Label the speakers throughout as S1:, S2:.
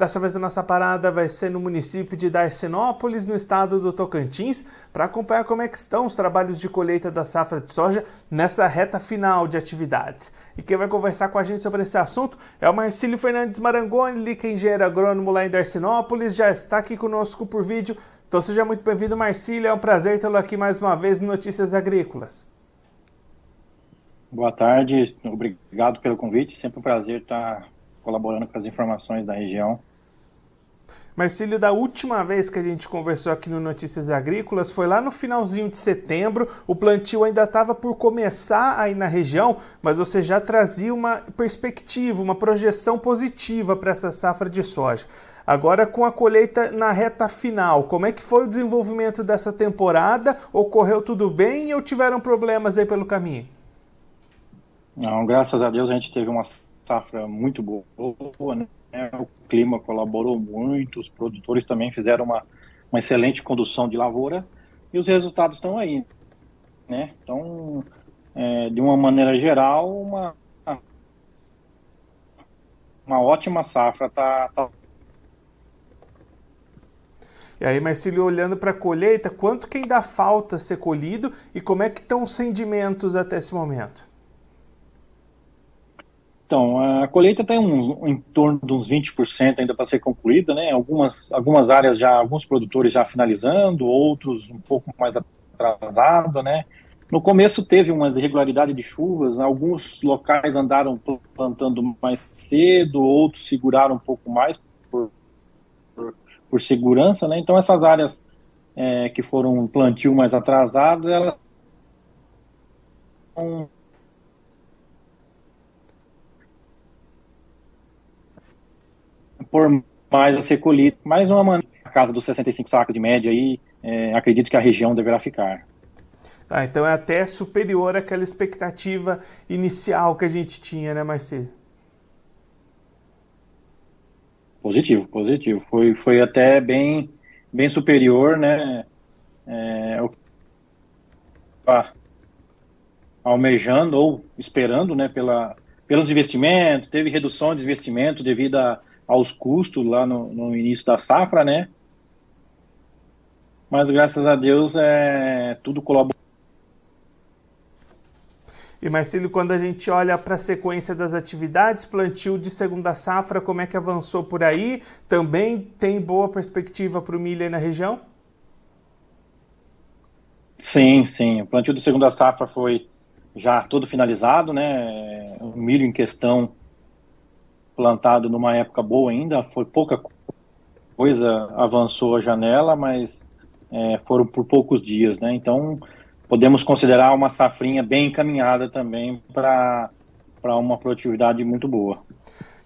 S1: Dessa vez a nossa parada vai ser no município de Darcinópolis, no estado do Tocantins, para acompanhar como é que estão os trabalhos de colheita da safra de soja nessa reta final de atividades. E quem vai conversar com a gente sobre esse assunto é o Marcílio Fernandes Marangoni, é engenheiro agrônomo lá em Darcinópolis, já está aqui conosco por vídeo. Então seja muito bem-vindo, Marcílio, é um prazer tê-lo aqui mais uma vez no Notícias Agrícolas.
S2: Boa tarde, obrigado pelo convite, sempre um prazer estar colaborando com as informações da região.
S1: Marcílio, da última vez que a gente conversou aqui no Notícias Agrícolas foi lá no finalzinho de setembro. O plantio ainda estava por começar aí na região, mas você já trazia uma perspectiva, uma projeção positiva para essa safra de soja. Agora, com a colheita na reta final, como é que foi o desenvolvimento dessa temporada? Ocorreu tudo bem ou tiveram problemas aí pelo caminho?
S2: Não, graças a Deus a gente teve uma safra muito boa, né? O clima colaborou muito, os produtores também fizeram uma, uma excelente condução de lavoura e os resultados estão aí, né? Então, é, de uma maneira geral, uma, uma ótima safra está tá...
S1: E aí, Marcílio, olhando para a colheita, quanto que ainda falta ser colhido e como é que estão os rendimentos até esse momento?
S2: Então, a colheita tem um, em torno de uns 20% ainda para ser concluída, né? Algumas, algumas áreas já, alguns produtores já finalizando, outros um pouco mais atrasado, né? No começo teve umas irregularidades de chuvas, alguns locais andaram plantando mais cedo, outros seguraram um pouco mais por, por, por segurança, né? Então essas áreas é, que foram plantio mais atrasado, elas por mais a ser colhido. Mais uma maneira, a casa dos 65 sacos de média aí, é, acredito que a região deverá ficar.
S1: Tá, então é até superior àquela expectativa inicial que a gente tinha, né, Marcelo?
S2: Positivo, positivo. Foi, foi até bem, bem superior, né? É, almejando ou esperando, né, pela, pelos investimentos, teve redução de investimento devido a, aos custos lá no, no início da safra, né? Mas graças a Deus é tudo colabora.
S1: E Marcelo, quando a gente olha para a sequência das atividades, plantio de segunda safra, como é que avançou por aí? Também tem boa perspectiva para o milho aí na região?
S2: Sim, sim. O plantio de segunda safra foi já todo finalizado, né? O milho em questão plantado numa época boa ainda, foi pouca coisa avançou a janela, mas é, foram por poucos dias, né? Então podemos considerar uma safrinha bem encaminhada também para uma produtividade muito boa.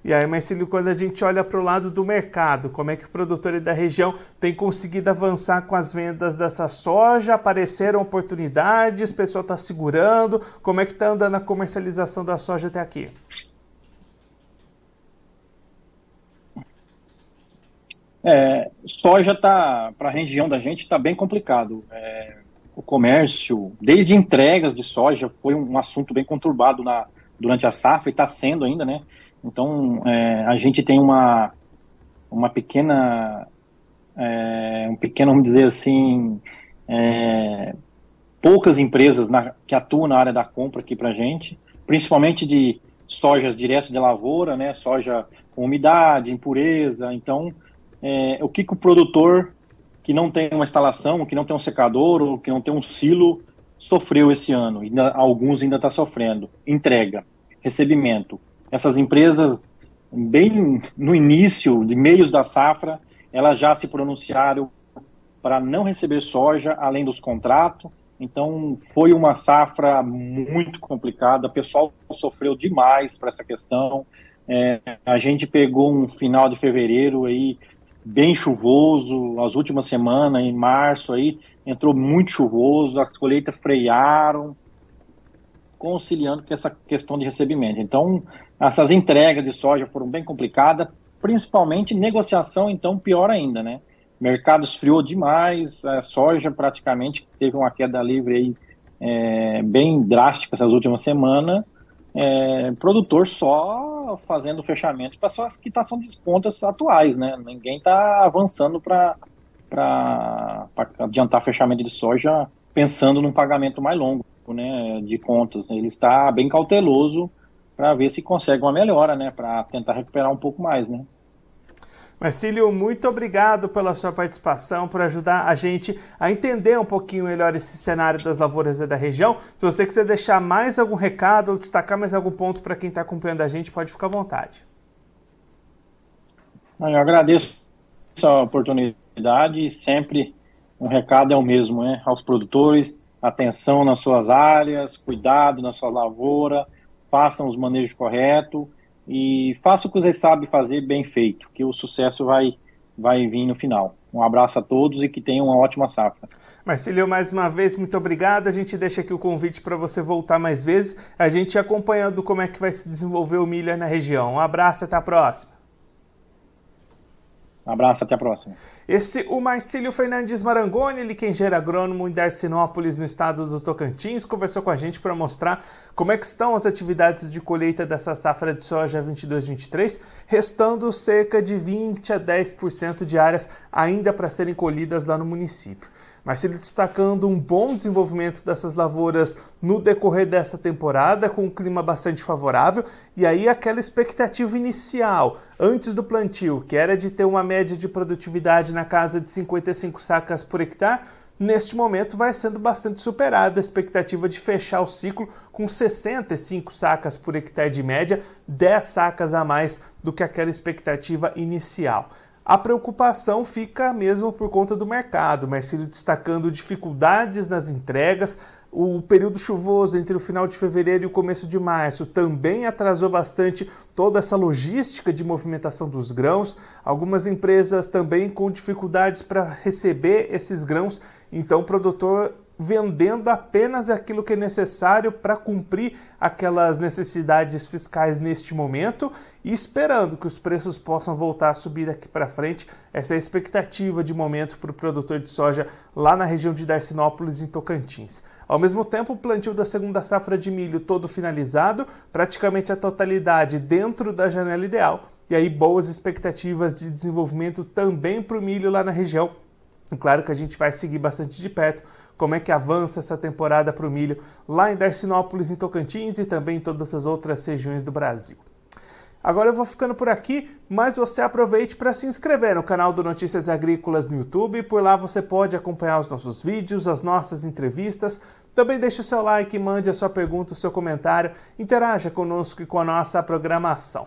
S1: E aí, Marcelo, quando a gente olha para o lado do mercado, como é que o produtor da região tem conseguido avançar com as vendas dessa soja? Apareceram oportunidades, o pessoal está segurando? Como é que está andando a comercialização da soja até aqui?
S2: É, soja tá para a região da gente está bem complicado. É, o comércio, desde entregas de soja, foi um assunto bem conturbado na, durante a safra e está sendo ainda, né? Então é, a gente tem uma uma pequena é, um pequeno vamos dizer assim é, poucas empresas na, que atuam na área da compra aqui para gente, principalmente de sojas direto de lavoura, né? Soja com umidade, impureza, então é, o que, que o produtor que não tem uma instalação, que não tem um secador ou que não tem um silo sofreu esse ano. Ainda, alguns ainda está sofrendo. Entrega, recebimento. Essas empresas, bem no início, de meios da safra, elas já se pronunciaram para não receber soja além dos contratos. Então, foi uma safra muito complicada. O pessoal sofreu demais para essa questão. É, a gente pegou um final de fevereiro aí bem chuvoso, as últimas semanas, em março aí, entrou muito chuvoso, as colheitas frearam, conciliando com essa questão de recebimento. Então, essas entregas de soja foram bem complicadas, principalmente negociação, então, pior ainda, né? Mercado esfriou demais, a soja praticamente teve uma queda livre aí é, bem drástica essas últimas semanas. É, produtor só fazendo fechamento para só quitação de contas atuais, né? Ninguém está avançando para adiantar fechamento de soja pensando num pagamento mais longo, né? De contas. Ele está bem cauteloso para ver se consegue uma melhora, né? Para tentar recuperar um pouco mais, né?
S1: Marcílio, muito obrigado pela sua participação, por ajudar a gente a entender um pouquinho melhor esse cenário das lavouras da região. Se você quiser deixar mais algum recado ou destacar mais algum ponto para quem está acompanhando a gente, pode ficar à vontade.
S2: Eu agradeço essa oportunidade e sempre um recado é o mesmo, né? Aos produtores, atenção nas suas áreas, cuidado na sua lavoura, façam os manejos corretos e faça o que vocês sabem fazer bem feito, que o sucesso vai, vai vir no final. Um abraço a todos e que tenham uma ótima safra.
S1: Marcílio, mais uma vez, muito obrigado. A gente deixa aqui o convite para você voltar mais vezes, a gente acompanhando como é que vai se desenvolver o milho na região. Um abraço, até a próxima.
S2: Um abraço, até a próxima.
S1: Esse, o Marcílio Fernandes Marangoni, ele que é engenheiro agrônomo em Darcinópolis, no estado do Tocantins, conversou com a gente para mostrar como é que estão as atividades de colheita dessa safra de soja 22-23, restando cerca de 20 a 10% de áreas ainda para serem colhidas lá no município. Marcelo destacando um bom desenvolvimento dessas lavouras no decorrer dessa temporada, com um clima bastante favorável, e aí aquela expectativa inicial, antes do plantio, que era de ter uma média de produtividade na casa de 55 sacas por hectare, neste momento vai sendo bastante superada a expectativa de fechar o ciclo com 65 sacas por hectare de média, 10 sacas a mais do que aquela expectativa inicial. A preocupação fica mesmo por conta do mercado. Marcelo destacando dificuldades nas entregas. O período chuvoso entre o final de fevereiro e o começo de março também atrasou bastante toda essa logística de movimentação dos grãos. Algumas empresas também com dificuldades para receber esses grãos. Então, o produtor vendendo apenas aquilo que é necessário para cumprir aquelas necessidades fiscais neste momento e esperando que os preços possam voltar a subir daqui para frente. Essa é a expectativa de momento para o produtor de soja lá na região de Darcinópolis, em Tocantins. Ao mesmo tempo, o plantio da segunda safra de milho todo finalizado, praticamente a totalidade dentro da janela ideal. E aí, boas expectativas de desenvolvimento também para o milho lá na região. Claro que a gente vai seguir bastante de perto como é que avança essa temporada para o milho lá em Darcinópolis, em Tocantins e também em todas as outras regiões do Brasil. Agora eu vou ficando por aqui, mas você aproveite para se inscrever no canal do Notícias Agrícolas no YouTube. Por lá você pode acompanhar os nossos vídeos, as nossas entrevistas. Também deixe o seu like, mande a sua pergunta, o seu comentário, interaja conosco e com a nossa programação.